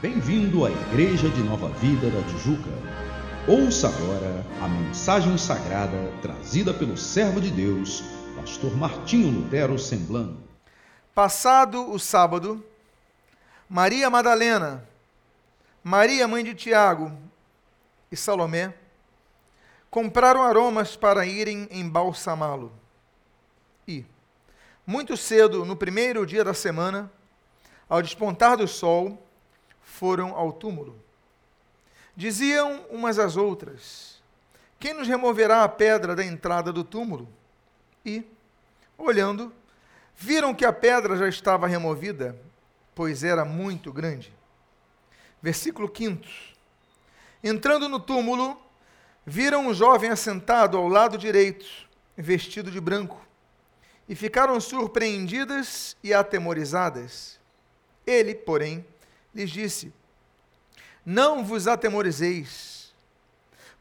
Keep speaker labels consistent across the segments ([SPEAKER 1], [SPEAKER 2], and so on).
[SPEAKER 1] Bem-vindo à Igreja de Nova Vida da Tijuca. Ouça agora a mensagem sagrada trazida pelo servo de Deus, pastor Martinho Lutero Semblano.
[SPEAKER 2] Passado o sábado, Maria Madalena, Maria mãe de Tiago e Salomé compraram aromas para irem embalsamá-lo. E, muito cedo, no primeiro dia da semana, ao despontar do sol, foram ao túmulo. Diziam umas às outras: Quem nos removerá a pedra da entrada do túmulo? E, olhando, viram que a pedra já estava removida, pois era muito grande. Versículo 5. Entrando no túmulo, viram um jovem assentado ao lado direito, vestido de branco, e ficaram surpreendidas e atemorizadas. Ele, porém, lhes disse: Não vos atemorizeis.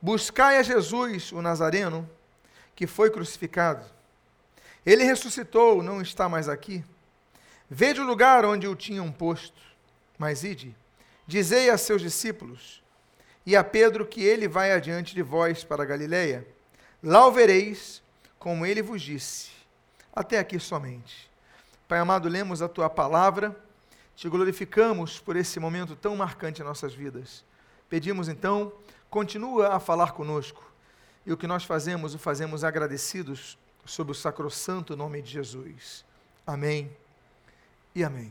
[SPEAKER 2] Buscai a Jesus, o Nazareno, que foi crucificado. Ele ressuscitou, não está mais aqui. Vede o lugar onde o tinham posto. Mas ide, dizei a seus discípulos e a Pedro que ele vai adiante de vós para Galiléia. Lá o vereis, como ele vos disse. Até aqui somente. Pai amado, lemos a tua palavra te glorificamos por esse momento tão marcante em nossas vidas. Pedimos então, continua a falar conosco. E o que nós fazemos, o fazemos agradecidos sob o sacrossanto nome de Jesus. Amém e amém.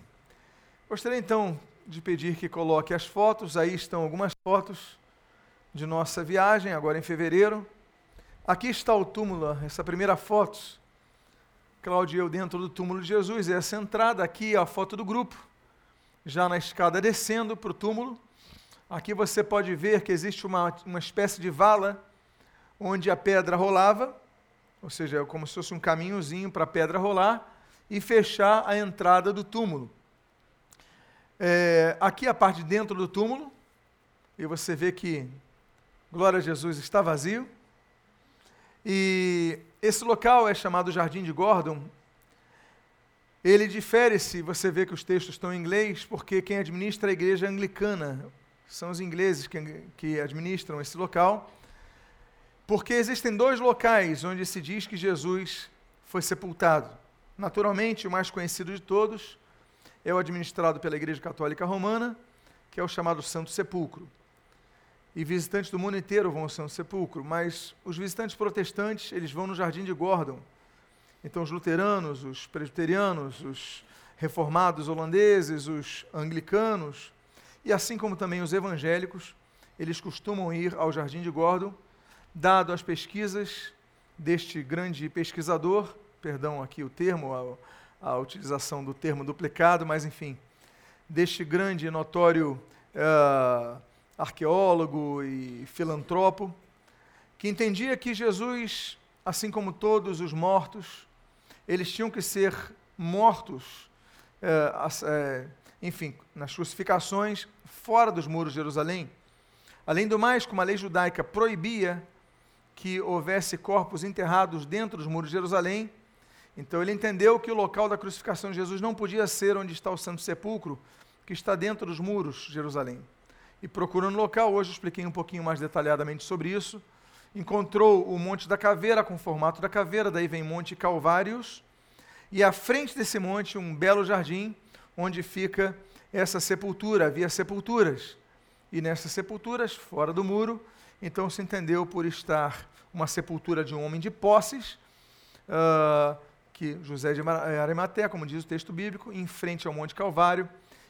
[SPEAKER 2] Gostaria então de pedir que coloque as fotos, aí estão algumas fotos de nossa viagem, agora em fevereiro. Aqui está o túmulo, essa primeira foto. Cláudio e eu dentro do túmulo de Jesus, essa entrada aqui é a foto do grupo já na escada descendo para o túmulo. Aqui você pode ver que existe uma, uma espécie de vala onde a pedra rolava, ou seja, como se fosse um caminhozinho para a pedra rolar e fechar a entrada do túmulo. É, aqui a parte de dentro do túmulo, e você vê que, glória a Jesus, está vazio. E esse local é chamado Jardim de Gordon, ele difere-se, você vê que os textos estão em inglês, porque quem administra a igreja é anglicana, são os ingleses que, que administram esse local, porque existem dois locais onde se diz que Jesus foi sepultado. Naturalmente, o mais conhecido de todos é o administrado pela Igreja Católica Romana, que é o chamado Santo Sepulcro. E visitantes do mundo inteiro vão ao Santo Sepulcro, mas os visitantes protestantes, eles vão no Jardim de Gordon, então, os luteranos, os presbiterianos, os reformados holandeses, os anglicanos, e assim como também os evangélicos, eles costumam ir ao Jardim de Gordon, dado as pesquisas deste grande pesquisador, perdão aqui o termo, a, a utilização do termo duplicado, mas enfim, deste grande e notório uh, arqueólogo e filantropo, que entendia que Jesus, assim como todos os mortos, eles tinham que ser mortos, é, é, enfim, nas crucificações fora dos muros de Jerusalém. Além do mais, como a lei judaica proibia que houvesse corpos enterrados dentro dos muros de Jerusalém, então ele entendeu que o local da crucificação de Jesus não podia ser onde está o Santo Sepulcro, que está dentro dos muros de Jerusalém. E procurando local, hoje expliquei um pouquinho mais detalhadamente sobre isso, encontrou o Monte da Caveira com o formato da caveira, daí vem Monte Calvários, e à frente desse monte um belo jardim onde fica essa sepultura, havia sepulturas. E nessas sepulturas, fora do muro, então se entendeu por estar uma sepultura de um homem de posses, uh, que José de Arimaté, como diz o texto bíblico, em frente ao Monte Calvário.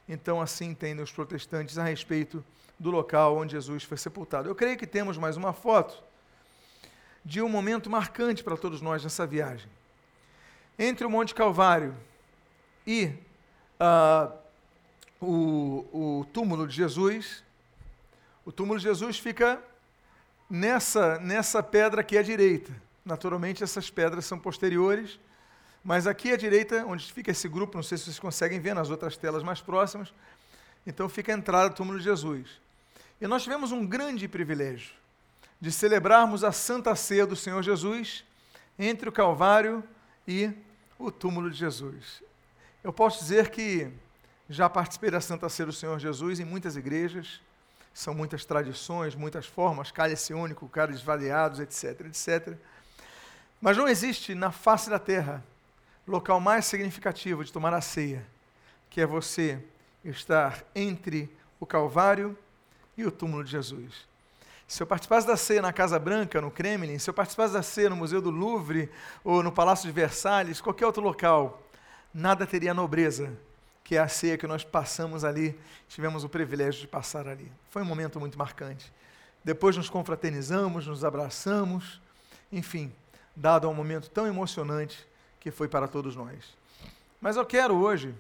[SPEAKER 2] Então, assim entendem os protestantes a respeito do local onde Jesus foi sepultado. Eu creio que temos mais uma foto de um momento marcante para todos nós nessa viagem. Entre o Monte Calvário e uh, o, o túmulo de Jesus, o túmulo de Jesus fica nessa, nessa pedra aqui à direita. Naturalmente, essas pedras são posteriores, mas aqui à direita, onde fica esse grupo, não sei se vocês conseguem ver nas outras telas mais próximas, então fica a entrada do túmulo de Jesus. E nós tivemos um grande privilégio de celebrarmos a Santa Ceia do Senhor Jesus entre o Calvário e o túmulo de Jesus. Eu posso dizer que Já participei da Santa Ceia do Senhor Jesus em muitas igrejas, são muitas tradições, muitas formas, cálice único, cálices variados, etc, etc. Mas não existe na face da terra local mais significativo de tomar a ceia, que é você estar entre o Calvário e o túmulo de Jesus. Se eu participasse da ceia na Casa Branca, no Kremlin, se eu participasse da ceia no Museu do Louvre ou no Palácio de Versalhes, qualquer outro local, nada teria nobreza que é a ceia que nós passamos ali, tivemos o privilégio de passar ali. Foi um momento muito marcante. Depois nos confraternizamos, nos abraçamos, enfim, dado a um momento tão emocionante que foi para todos nós. Mas eu quero hoje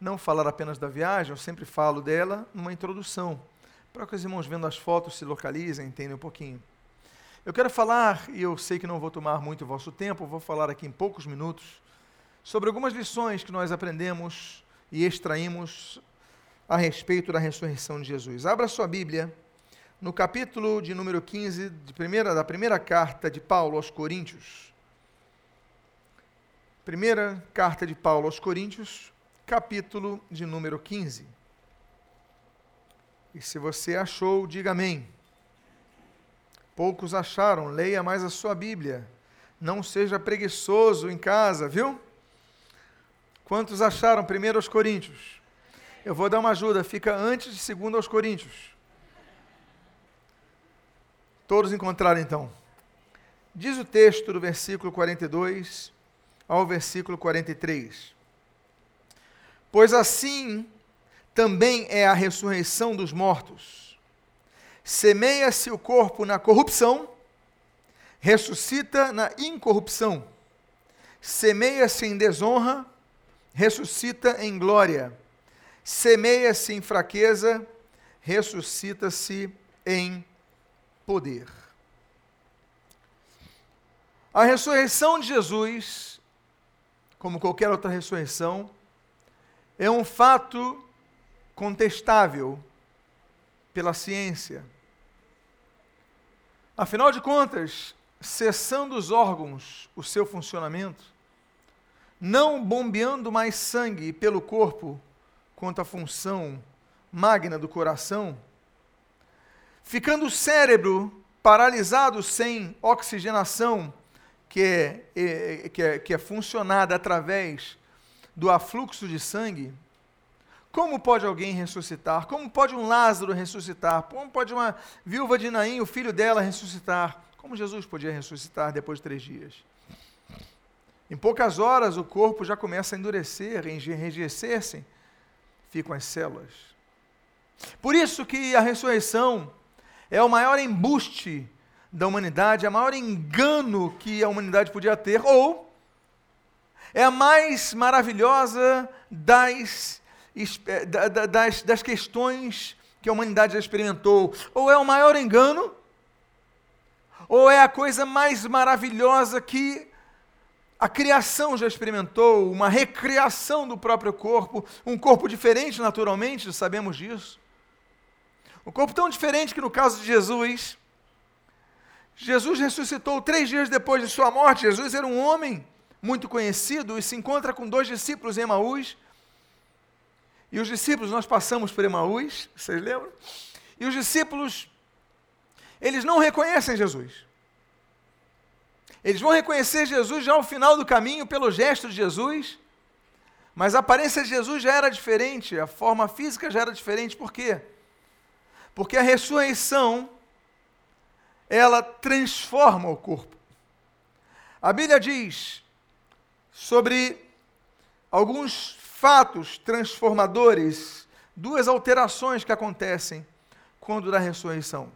[SPEAKER 2] não falar apenas da viagem, eu sempre falo dela numa introdução para que os irmãos vendo as fotos se localizem, entendam um pouquinho. Eu quero falar, e eu sei que não vou tomar muito o vosso tempo, vou falar aqui em poucos minutos, sobre algumas lições que nós aprendemos e extraímos a respeito da ressurreição de Jesus. Abra sua Bíblia no capítulo de número 15 de primeira, da primeira carta de Paulo aos Coríntios. Primeira carta de Paulo aos Coríntios, capítulo de número 15. E se você achou, diga amém. Poucos acharam, leia mais a sua Bíblia. Não seja preguiçoso em casa, viu? Quantos acharam primeiro aos Coríntios? Eu vou dar uma ajuda, fica antes de segundo aos Coríntios. Todos encontraram então. Diz o texto do versículo 42 ao versículo 43. Pois assim também é a ressurreição dos mortos. Semeia-se o corpo na corrupção, ressuscita na incorrupção. Semeia-se em desonra, ressuscita em glória. Semeia-se em fraqueza, ressuscita-se em poder. A ressurreição de Jesus, como qualquer outra ressurreição, é um fato contestável pela ciência. Afinal de contas, cessando os órgãos o seu funcionamento, não bombeando mais sangue pelo corpo quanto à função magna do coração, ficando o cérebro paralisado sem oxigenação, que é, é, que é, que é funcionada através do afluxo de sangue, como pode alguém ressuscitar? Como pode um Lázaro ressuscitar? Como pode uma viúva de Naim, o filho dela, ressuscitar? Como Jesus podia ressuscitar depois de três dias? Em poucas horas o corpo já começa a endurecer, a enrijecer-se, ficam as células. Por isso que a ressurreição é o maior embuste da humanidade, é o maior engano que a humanidade podia ter, ou é a mais maravilhosa das das, das questões que a humanidade já experimentou, ou é o maior engano, ou é a coisa mais maravilhosa que a criação já experimentou, uma recriação do próprio corpo, um corpo diferente naturalmente, sabemos disso. Um corpo tão diferente que no caso de Jesus, Jesus ressuscitou três dias depois de sua morte. Jesus era um homem muito conhecido e se encontra com dois discípulos em Emaús. E os discípulos, nós passamos por Emaús, vocês lembram? E os discípulos, eles não reconhecem Jesus. Eles vão reconhecer Jesus já ao final do caminho, pelo gesto de Jesus, mas a aparência de Jesus já era diferente, a forma física já era diferente, por quê? Porque a ressurreição, ela transforma o corpo. A Bíblia diz sobre alguns fatos transformadores, duas alterações que acontecem quando da ressurreição.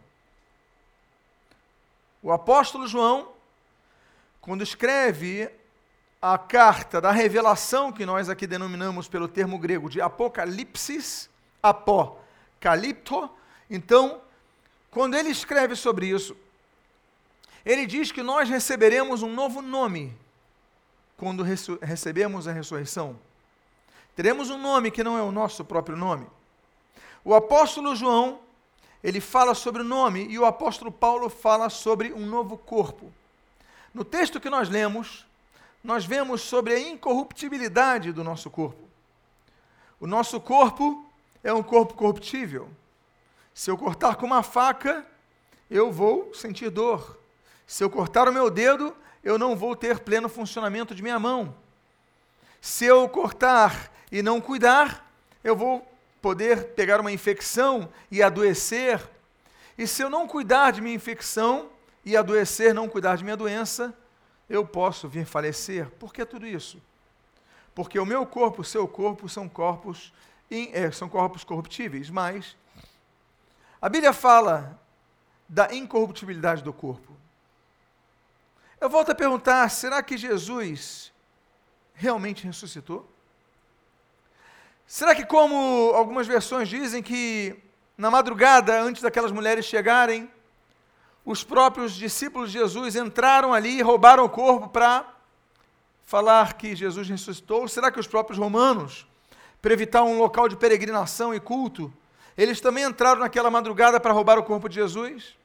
[SPEAKER 2] O apóstolo João, quando escreve a carta da revelação, que nós aqui denominamos pelo termo grego de Apocalipsis, apocalipto, então, quando ele escreve sobre isso, ele diz que nós receberemos um novo nome quando recebemos a ressurreição teremos um nome que não é o nosso próprio nome. O apóstolo João, ele fala sobre o nome e o apóstolo Paulo fala sobre um novo corpo. No texto que nós lemos, nós vemos sobre a incorruptibilidade do nosso corpo. O nosso corpo é um corpo corruptível. Se eu cortar com uma faca, eu vou sentir dor. Se eu cortar o meu dedo, eu não vou ter pleno funcionamento de minha mão. Se eu cortar e não cuidar, eu vou poder pegar uma infecção e adoecer. E se eu não cuidar de minha infecção e adoecer, não cuidar de minha doença, eu posso vir falecer. Por que tudo isso? Porque o meu corpo, o seu corpo, são corpos, é, são corpos corruptíveis, mas a Bíblia fala da incorruptibilidade do corpo. Eu volto a perguntar: será que Jesus realmente ressuscitou? Será que, como algumas versões dizem, que na madrugada, antes daquelas mulheres chegarem, os próprios discípulos de Jesus entraram ali e roubaram o corpo para falar que Jesus ressuscitou? Será que os próprios romanos, para evitar um local de peregrinação e culto, eles também entraram naquela madrugada para roubar o corpo de Jesus?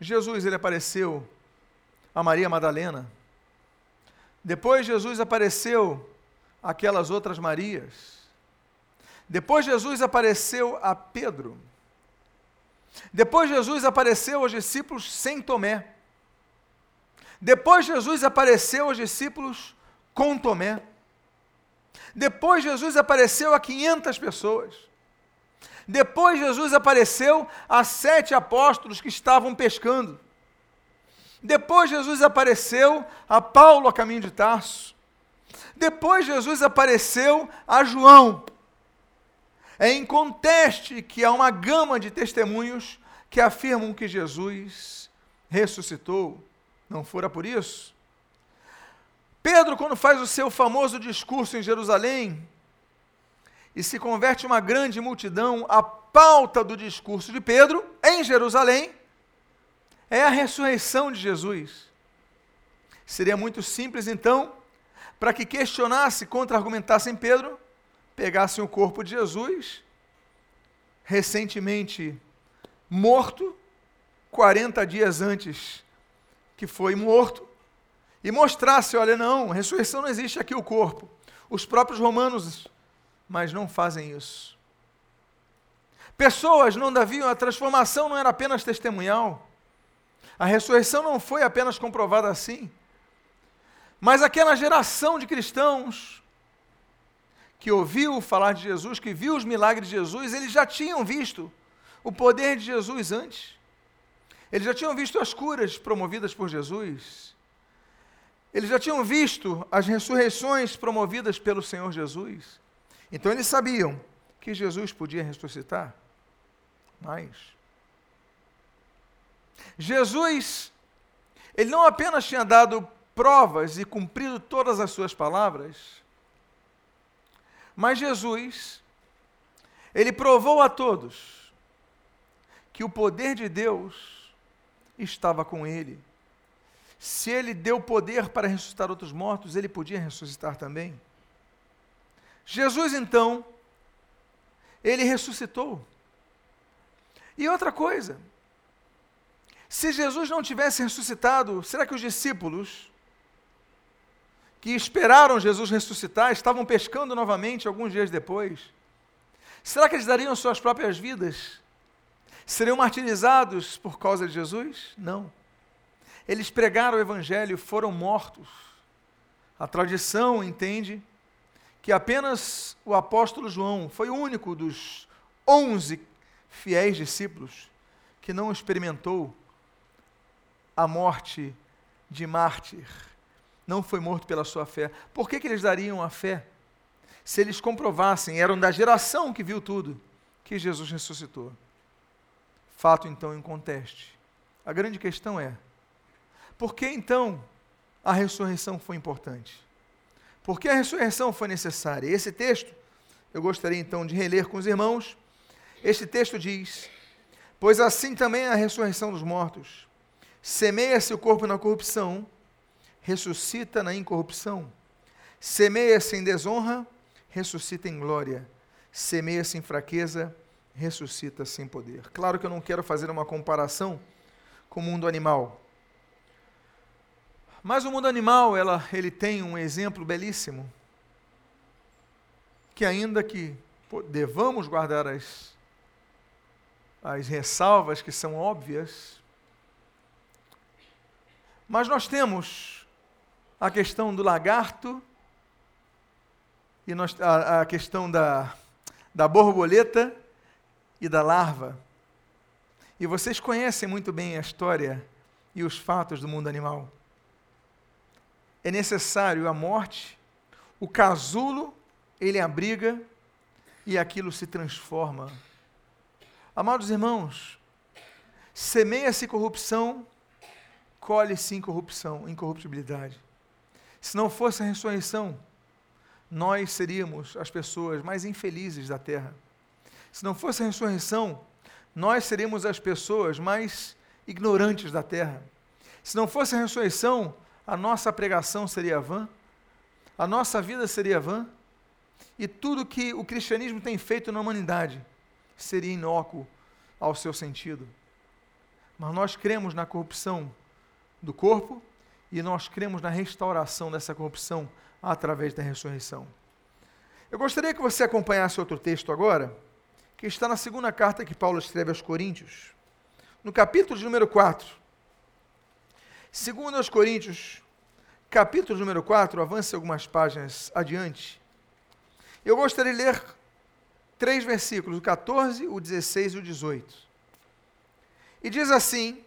[SPEAKER 2] Jesus ele apareceu a Maria Madalena. Depois Jesus apareceu aquelas outras Marias. Depois Jesus apareceu a Pedro. Depois Jesus apareceu aos discípulos sem Tomé. Depois Jesus apareceu aos discípulos com Tomé. Depois Jesus apareceu a 500 pessoas. Depois Jesus apareceu a sete apóstolos que estavam pescando. Depois Jesus apareceu a Paulo a caminho de Tarso. Depois Jesus apareceu a João. É inconteste que há uma gama de testemunhos que afirmam que Jesus ressuscitou. Não fora por isso? Pedro, quando faz o seu famoso discurso em Jerusalém e se converte uma grande multidão, a pauta do discurso de Pedro em Jerusalém é a ressurreição de Jesus. Seria muito simples, então, para que questionasse, contra-argumentassem Pedro, pegassem o corpo de Jesus, recentemente morto, 40 dias antes que foi morto, e mostrasse: olha, não, ressurreição não existe aqui o corpo. Os próprios romanos, mas não fazem isso. Pessoas não daviam, a transformação não era apenas testemunhal. A ressurreição não foi apenas comprovada assim. Mas aquela geração de cristãos que ouviu falar de Jesus, que viu os milagres de Jesus, eles já tinham visto o poder de Jesus antes. Eles já tinham visto as curas promovidas por Jesus. Eles já tinham visto as ressurreições promovidas pelo Senhor Jesus. Então eles sabiam que Jesus podia ressuscitar. Mas Jesus, ele não apenas tinha dado provas e cumprido todas as suas palavras, mas Jesus, ele provou a todos que o poder de Deus estava com ele. Se ele deu poder para ressuscitar outros mortos, ele podia ressuscitar também. Jesus, então, ele ressuscitou. E outra coisa, se Jesus não tivesse ressuscitado, será que os discípulos que esperaram Jesus ressuscitar, estavam pescando novamente alguns dias depois. Será que eles dariam suas próprias vidas? Seriam martirizados por causa de Jesus? Não. Eles pregaram o Evangelho, foram mortos. A tradição entende que apenas o apóstolo João foi o único dos onze fiéis discípulos que não experimentou a morte de mártir não foi morto pela sua fé. Por que, que eles dariam a fé? Se eles comprovassem, eram da geração que viu tudo, que Jesus ressuscitou. Fato então em conteste. A grande questão é: por que então a ressurreição foi importante? Por que a ressurreição foi necessária? Esse texto, eu gostaria então de reler com os irmãos. Este texto diz: Pois assim também é a ressurreição dos mortos. Semeia-se o corpo na corrupção, ressuscita na incorrupção. Semeia-se em desonra, ressuscita em glória. Semeia-se em fraqueza, ressuscita sem poder. Claro que eu não quero fazer uma comparação com o mundo animal. Mas o mundo animal, ela, ele tem um exemplo belíssimo. que, ainda que devamos guardar as, as ressalvas que são óbvias, mas nós temos a questão do lagarto e nós, a, a questão da, da borboleta e da larva. E vocês conhecem muito bem a história e os fatos do mundo animal. É necessário a morte, o casulo, ele abriga e aquilo se transforma. Amados irmãos, semeia-se corrupção, colhe-se incorrupção, incorruptibilidade. Se não fosse a ressurreição, nós seríamos as pessoas mais infelizes da terra. Se não fosse a ressurreição, nós seríamos as pessoas mais ignorantes da terra. Se não fosse a ressurreição, a nossa pregação seria vã, a nossa vida seria vã, e tudo que o cristianismo tem feito na humanidade seria inócuo ao seu sentido. Mas nós cremos na corrupção do corpo e nós cremos na restauração dessa corrupção através da ressurreição. Eu gostaria que você acompanhasse outro texto agora, que está na segunda carta que Paulo escreve aos Coríntios, no capítulo de número 4. Segundo aos Coríntios, capítulo número 4, avance algumas páginas adiante. Eu gostaria de ler três versículos, o 14, o 16 e o 18. E diz assim,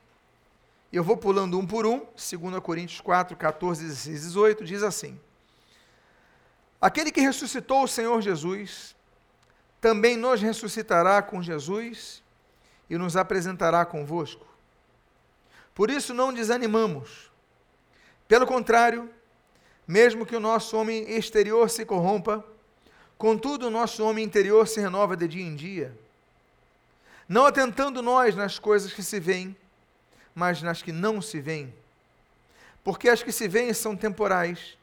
[SPEAKER 2] eu vou pulando um por um, 2 Coríntios 4, 14, 16 e 18, diz assim: Aquele que ressuscitou o Senhor Jesus, também nos ressuscitará com Jesus e nos apresentará convosco. Por isso não desanimamos. Pelo contrário, mesmo que o nosso homem exterior se corrompa, contudo o nosso homem interior se renova de dia em dia. Não atentando nós nas coisas que se veem, mas nas que não se veem. Porque as que se veem são temporais,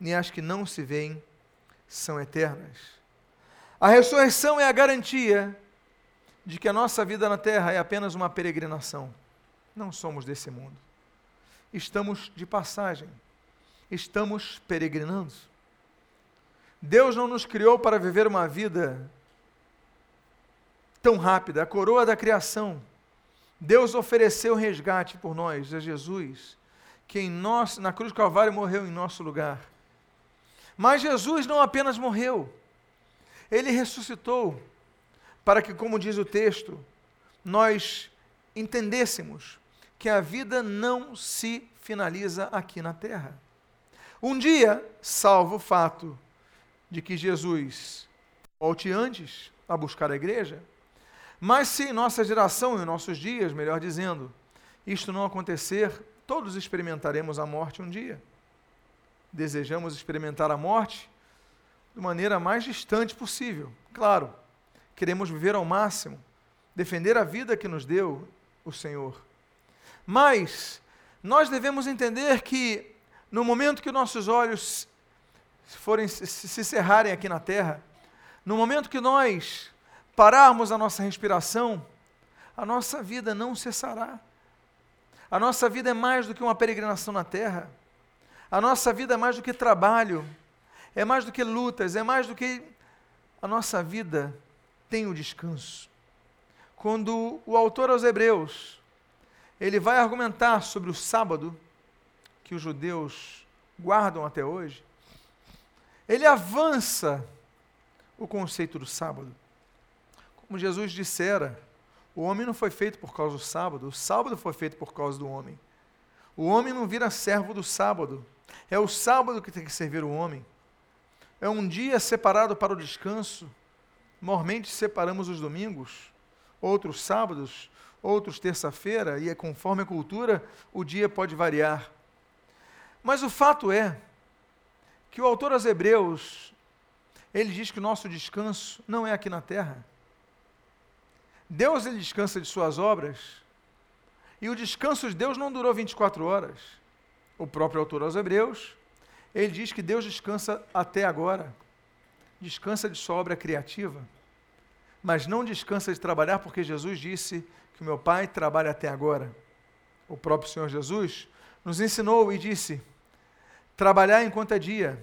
[SPEAKER 2] e as que não se veem são eternas. A ressurreição é a garantia de que a nossa vida na terra é apenas uma peregrinação. Não somos desse mundo. Estamos de passagem. Estamos peregrinando. Deus não nos criou para viver uma vida tão rápida. A coroa da criação. Deus ofereceu resgate por nós, é Jesus, que em nós, na cruz do Calvário morreu em nosso lugar. Mas Jesus não apenas morreu, ele ressuscitou para que, como diz o texto, nós entendêssemos que a vida não se finaliza aqui na terra. Um dia, salvo o fato de que Jesus volte antes a buscar a igreja, mas se em nossa geração, em nossos dias, melhor dizendo, isto não acontecer, todos experimentaremos a morte um dia. Desejamos experimentar a morte de maneira mais distante possível. Claro, queremos viver ao máximo, defender a vida que nos deu o Senhor. Mas nós devemos entender que no momento que nossos olhos forem se cerrarem aqui na terra, no momento que nós pararmos a nossa respiração, a nossa vida não cessará. A nossa vida é mais do que uma peregrinação na terra. A nossa vida é mais do que trabalho, é mais do que lutas, é mais do que a nossa vida tem o descanso. Quando o autor aos Hebreus, ele vai argumentar sobre o sábado, que os judeus guardam até hoje, ele avança o conceito do sábado. Como Jesus dissera, o homem não foi feito por causa do sábado, o sábado foi feito por causa do homem. O homem não vira servo do sábado, é o sábado que tem que servir o homem é um dia separado para o descanso. Normalmente separamos os domingos, outros sábados, outros terça-feira, e é conforme a cultura, o dia pode variar. Mas o fato é que o autor aos Hebreus, ele diz que o nosso descanso não é aqui na terra. Deus ele descansa de suas obras, e o descanso de Deus não durou 24 horas. O próprio autor aos Hebreus ele diz que Deus descansa até agora, descansa de sua obra criativa, mas não descansa de trabalhar, porque Jesus disse que o meu Pai trabalha até agora. O próprio Senhor Jesus nos ensinou e disse: trabalhar enquanto é dia,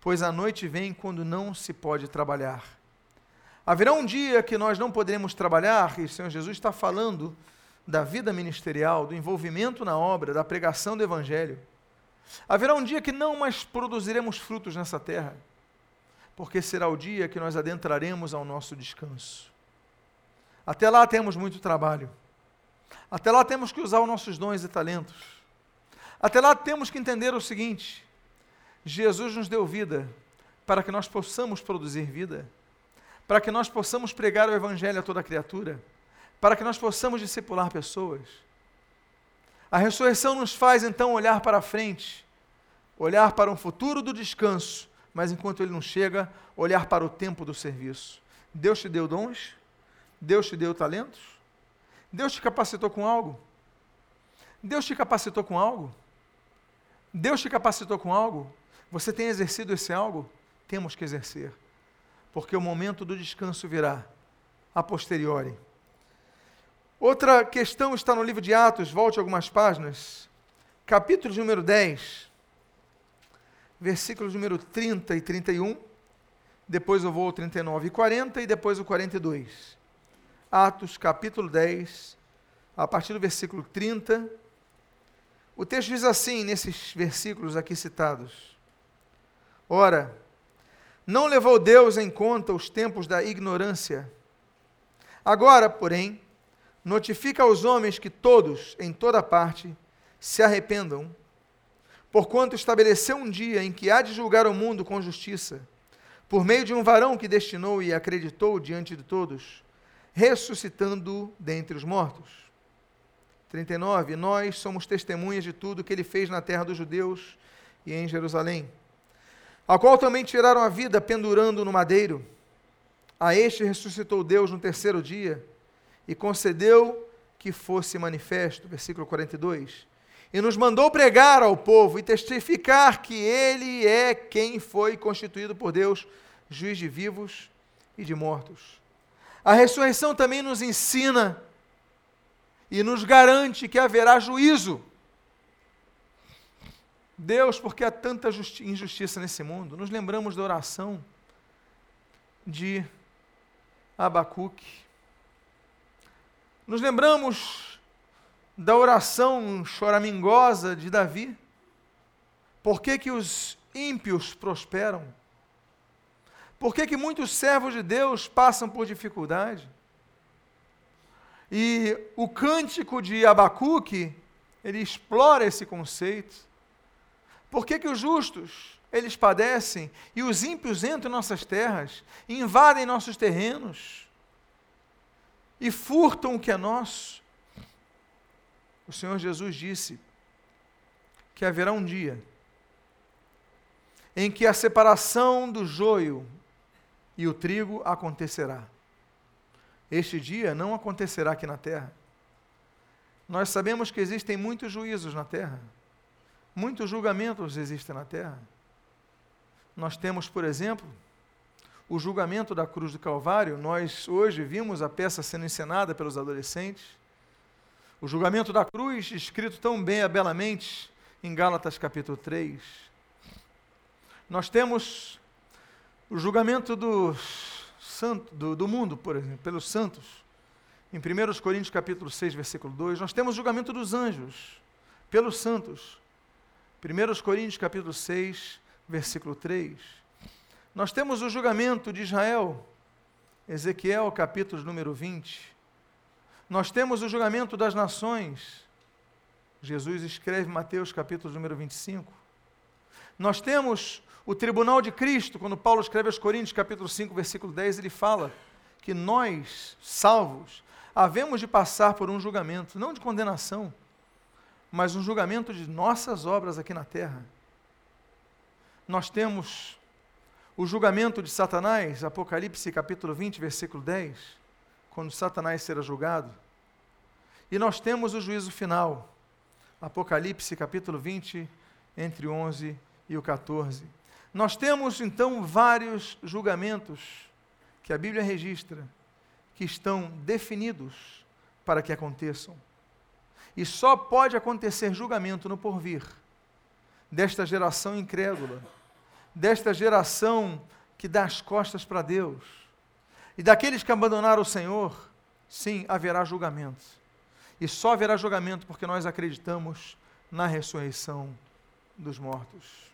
[SPEAKER 2] pois a noite vem quando não se pode trabalhar. Haverá um dia que nós não poderemos trabalhar, e o Senhor Jesus está falando da vida ministerial, do envolvimento na obra, da pregação do Evangelho. Haverá um dia que não mais produziremos frutos nessa terra, porque será o dia que nós adentraremos ao nosso descanso. Até lá temos muito trabalho. Até lá temos que usar os nossos dons e talentos. Até lá temos que entender o seguinte: Jesus nos deu vida para que nós possamos produzir vida, para que nós possamos pregar o Evangelho a toda criatura, para que nós possamos discipular pessoas. A ressurreição nos faz então olhar para frente, olhar para um futuro do descanso, mas enquanto ele não chega, olhar para o tempo do serviço. Deus te deu dons, Deus te deu talentos, Deus te capacitou com algo, Deus te capacitou com algo, Deus te capacitou com algo, você tem exercido esse algo? Temos que exercer. Porque o momento do descanso virá a posteriori. Outra questão está no livro de Atos, volte algumas páginas. Capítulo número 10, versículos número 30 e 31. Depois eu vou ao 39 e 40 e depois o 42. Atos, capítulo 10, a partir do versículo 30. O texto diz assim, nesses versículos aqui citados: Ora, não levou Deus em conta os tempos da ignorância. Agora, porém, notifica aos homens que todos, em toda parte, se arrependam, porquanto estabeleceu um dia em que há de julgar o mundo com justiça, por meio de um varão que destinou e acreditou diante de todos, ressuscitando dentre os mortos. 39. Nós somos testemunhas de tudo que ele fez na terra dos judeus e em Jerusalém a qual também tiraram a vida pendurando no madeiro. A este ressuscitou Deus no terceiro dia e concedeu que fosse manifesto. Versículo 42. E nos mandou pregar ao povo e testificar que ele é quem foi constituído por Deus, juiz de vivos e de mortos. A ressurreição também nos ensina e nos garante que haverá juízo Deus, porque há tanta injustiça nesse mundo, nos lembramos da oração de Abacuque. Nos lembramos da oração choramingosa de Davi. Por que, que os ímpios prosperam? Por que, que muitos servos de Deus passam por dificuldade? E o cântico de Abacuque, ele explora esse conceito. Por que, que os justos, eles padecem e os ímpios entram em nossas terras, invadem nossos terrenos e furtam o que é nosso? O Senhor Jesus disse que haverá um dia em que a separação do joio e o trigo acontecerá. Este dia não acontecerá aqui na terra. Nós sabemos que existem muitos juízos na terra. Muitos julgamentos existem na terra. Nós temos, por exemplo, o julgamento da cruz do Calvário. Nós hoje vimos a peça sendo encenada pelos adolescentes. O julgamento da cruz, escrito tão bem, belamente, em Gálatas capítulo 3. Nós temos o julgamento do, santo, do, do mundo, por exemplo, pelos santos. Em 1 Coríntios capítulo 6, versículo 2, nós temos o julgamento dos anjos, pelos santos. 1 Coríntios capítulo 6, versículo 3. Nós temos o julgamento de Israel, Ezequiel capítulo número 20. Nós temos o julgamento das nações, Jesus escreve Mateus capítulo número 25. Nós temos o tribunal de Cristo, quando Paulo escreve aos Coríntios capítulo 5, versículo 10, ele fala que nós, salvos, havemos de passar por um julgamento, não de condenação, mas um julgamento de nossas obras aqui na terra. Nós temos o julgamento de Satanás, Apocalipse capítulo 20, versículo 10, quando Satanás será julgado. E nós temos o juízo final, Apocalipse capítulo 20, entre o 11 e o 14. Nós temos então vários julgamentos que a Bíblia registra, que estão definidos para que aconteçam. E só pode acontecer julgamento no porvir desta geração incrédula, desta geração que dá as costas para Deus e daqueles que abandonaram o Senhor, sim, haverá julgamento. E só haverá julgamento porque nós acreditamos na ressurreição dos mortos.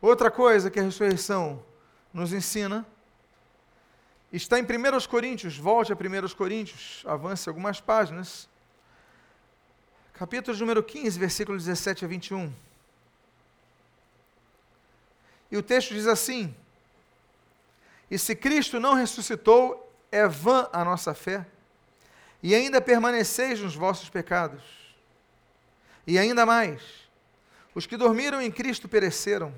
[SPEAKER 2] Outra coisa que a ressurreição nos ensina está em 1 Coríntios, volte a 1 Coríntios, avance algumas páginas. Capítulo número 15, versículo 17 a 21. E o texto diz assim: E se Cristo não ressuscitou, é vã a nossa fé, e ainda permaneceis nos vossos pecados. E ainda mais, os que dormiram em Cristo pereceram.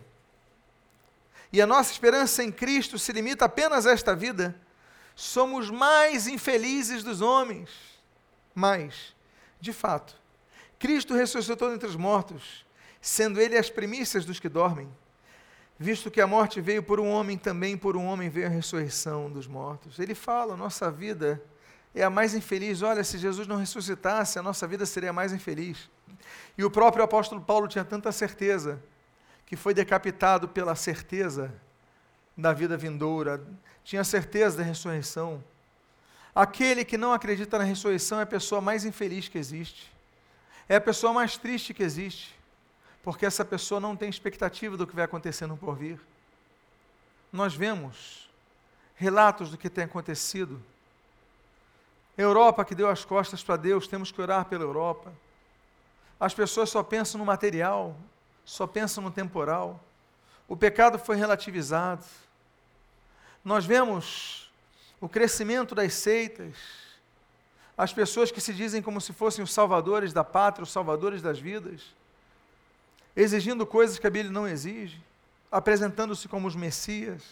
[SPEAKER 2] E a nossa esperança em Cristo se limita apenas a esta vida. Somos mais infelizes dos homens. Mas, de fato, Cristo ressuscitou entre os mortos, sendo Ele as primícias dos que dormem. Visto que a morte veio por um homem, também por um homem veio a ressurreição dos mortos. Ele fala: nossa vida é a mais infeliz. Olha, se Jesus não ressuscitasse, a nossa vida seria mais infeliz. E o próprio apóstolo Paulo tinha tanta certeza que foi decapitado pela certeza da vida vindoura, tinha certeza da ressurreição. Aquele que não acredita na ressurreição é a pessoa mais infeliz que existe, é a pessoa mais triste que existe porque essa pessoa não tem expectativa do que vai acontecer no porvir. Nós vemos relatos do que tem acontecido. Europa que deu as costas para Deus, temos que orar pela Europa. As pessoas só pensam no material, só pensam no temporal. O pecado foi relativizado. Nós vemos o crescimento das seitas, as pessoas que se dizem como se fossem os salvadores da pátria, os salvadores das vidas exigindo coisas que a Bíblia não exige, apresentando-se como os Messias.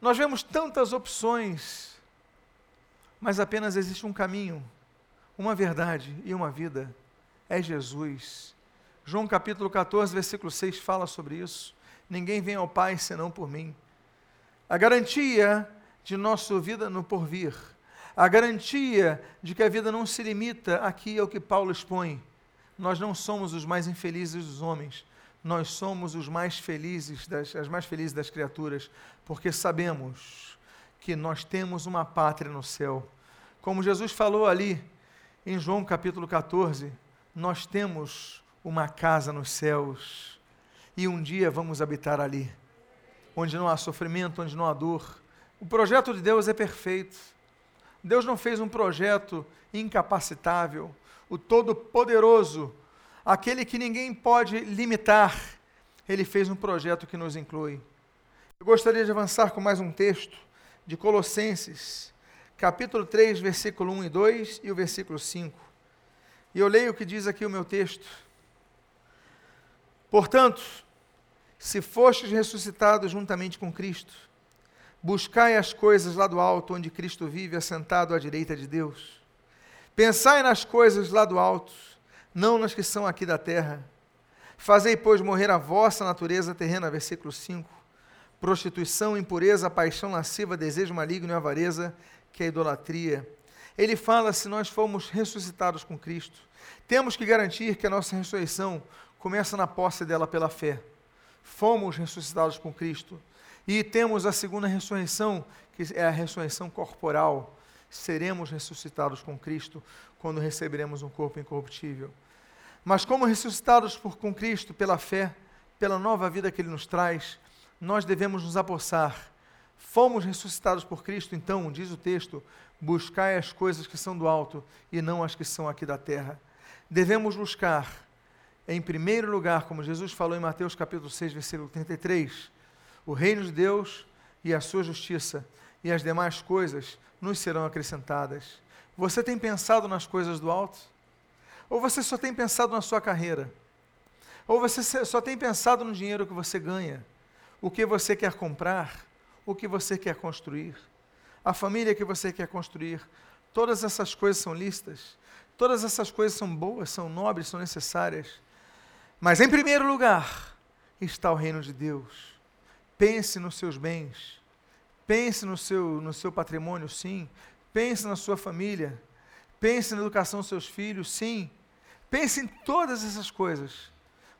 [SPEAKER 2] Nós vemos tantas opções, mas apenas existe um caminho, uma verdade e uma vida: é Jesus. João capítulo 14, versículo 6 fala sobre isso. Ninguém vem ao Pai senão por mim. A garantia de nossa vida no porvir, a garantia de que a vida não se limita aqui ao que Paulo expõe, nós não somos os mais infelizes dos homens, nós somos os mais felizes das, as mais felizes das criaturas, porque sabemos que nós temos uma pátria no céu. Como Jesus falou ali em João capítulo 14, nós temos uma casa nos céus e um dia vamos habitar ali, onde não há sofrimento, onde não há dor. O projeto de Deus é perfeito. Deus não fez um projeto incapacitável o Todo-Poderoso, aquele que ninguém pode limitar, ele fez um projeto que nos inclui. Eu gostaria de avançar com mais um texto de Colossenses, capítulo 3, versículo 1 e 2 e o versículo 5. E eu leio o que diz aqui o meu texto. Portanto, se fostes ressuscitados juntamente com Cristo, buscai as coisas lá do alto, onde Cristo vive, assentado à direita de Deus. Pensai nas coisas lá do alto, não nas que são aqui da terra. Fazei, pois, morrer a vossa natureza terrena, versículo 5. Prostituição, impureza, paixão lasciva, desejo maligno e avareza, que é a idolatria. Ele fala se nós fomos ressuscitados com Cristo. Temos que garantir que a nossa ressurreição começa na posse dela pela fé. Fomos ressuscitados com Cristo. E temos a segunda ressurreição, que é a ressurreição corporal seremos ressuscitados com Cristo quando receberemos um corpo incorruptível. Mas como ressuscitados por, com Cristo pela fé, pela nova vida que Ele nos traz, nós devemos nos apossar. Fomos ressuscitados por Cristo, então, diz o texto, buscai as coisas que são do alto e não as que são aqui da terra. Devemos buscar, em primeiro lugar, como Jesus falou em Mateus capítulo 6, versículo 33, o reino de Deus e a sua justiça, e as demais coisas nos serão acrescentadas. Você tem pensado nas coisas do alto? Ou você só tem pensado na sua carreira? Ou você só tem pensado no dinheiro que você ganha? O que você quer comprar? O que você quer construir? A família que você quer construir? Todas essas coisas são listas. Todas essas coisas são boas, são nobres, são necessárias. Mas em primeiro lugar está o reino de Deus. Pense nos seus bens. Pense no seu, no seu patrimônio, sim. Pense na sua família. Pense na educação dos seus filhos, sim. Pense em todas essas coisas.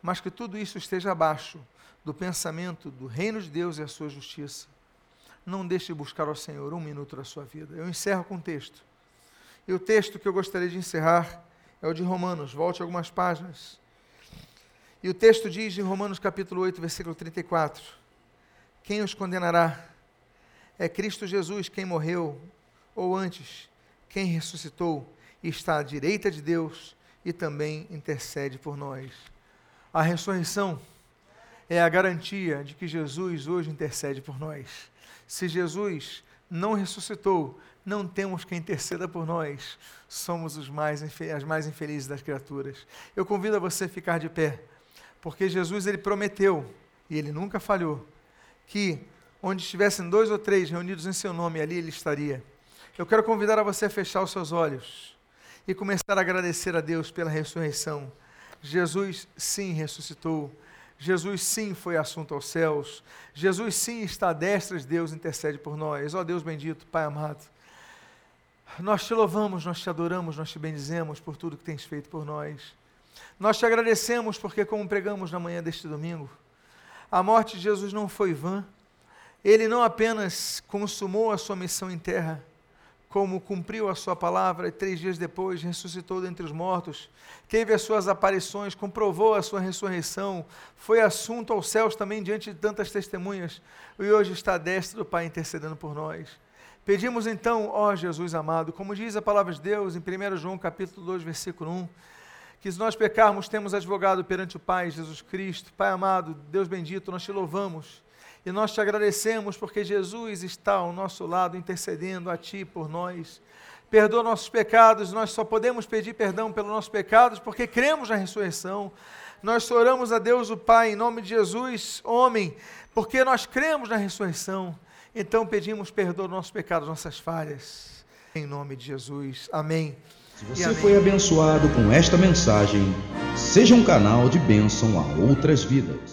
[SPEAKER 2] Mas que tudo isso esteja abaixo do pensamento do reino de Deus e a sua justiça. Não deixe de buscar ao Senhor um minuto da sua vida. Eu encerro com um texto. E o texto que eu gostaria de encerrar é o de Romanos. Volte algumas páginas. E o texto diz em Romanos capítulo 8, versículo 34: Quem os condenará? É Cristo Jesus quem morreu, ou antes, quem ressuscitou e está à direita de Deus e também intercede por nós. A ressurreição é a garantia de que Jesus hoje intercede por nós. Se Jesus não ressuscitou, não temos quem interceda por nós. Somos os mais, as mais infelizes das criaturas. Eu convido a você a ficar de pé, porque Jesus ele prometeu, e ele nunca falhou, que onde estivessem dois ou três reunidos em seu nome, ali ele estaria. Eu quero convidar a você a fechar os seus olhos e começar a agradecer a Deus pela ressurreição. Jesus sim ressuscitou. Jesus sim foi assunto aos céus. Jesus sim está à destra de Deus, intercede por nós. Ó oh, Deus bendito, Pai amado. Nós te louvamos, nós te adoramos, nós te bendizemos por tudo que tens feito por nós. Nós te agradecemos porque, como pregamos na manhã deste domingo, a morte de Jesus não foi vã. Ele não apenas consumou a sua missão em terra, como cumpriu a sua palavra e três dias depois ressuscitou dentre os mortos, teve as suas aparições, comprovou a sua ressurreição, foi assunto aos céus também diante de tantas testemunhas, e hoje está à destra do Pai intercedendo por nós. Pedimos então, ó Jesus amado, como diz a palavra de Deus em 1 João capítulo 2, versículo 1, que se nós pecarmos, temos advogado perante o Pai, Jesus Cristo. Pai amado, Deus bendito, nós te louvamos e nós te agradecemos porque Jesus está ao nosso lado intercedendo a Ti por nós. Perdoa nossos pecados, nós só podemos pedir perdão pelos nossos pecados porque cremos na ressurreição. Nós oramos a Deus o Pai em nome de Jesus, homem, porque nós cremos na ressurreição. Então pedimos perdão dos nossos pecados, nossas falhas. Em nome de Jesus. Amém.
[SPEAKER 1] Se você amém. foi abençoado com esta mensagem, seja um canal de bênção a outras vidas.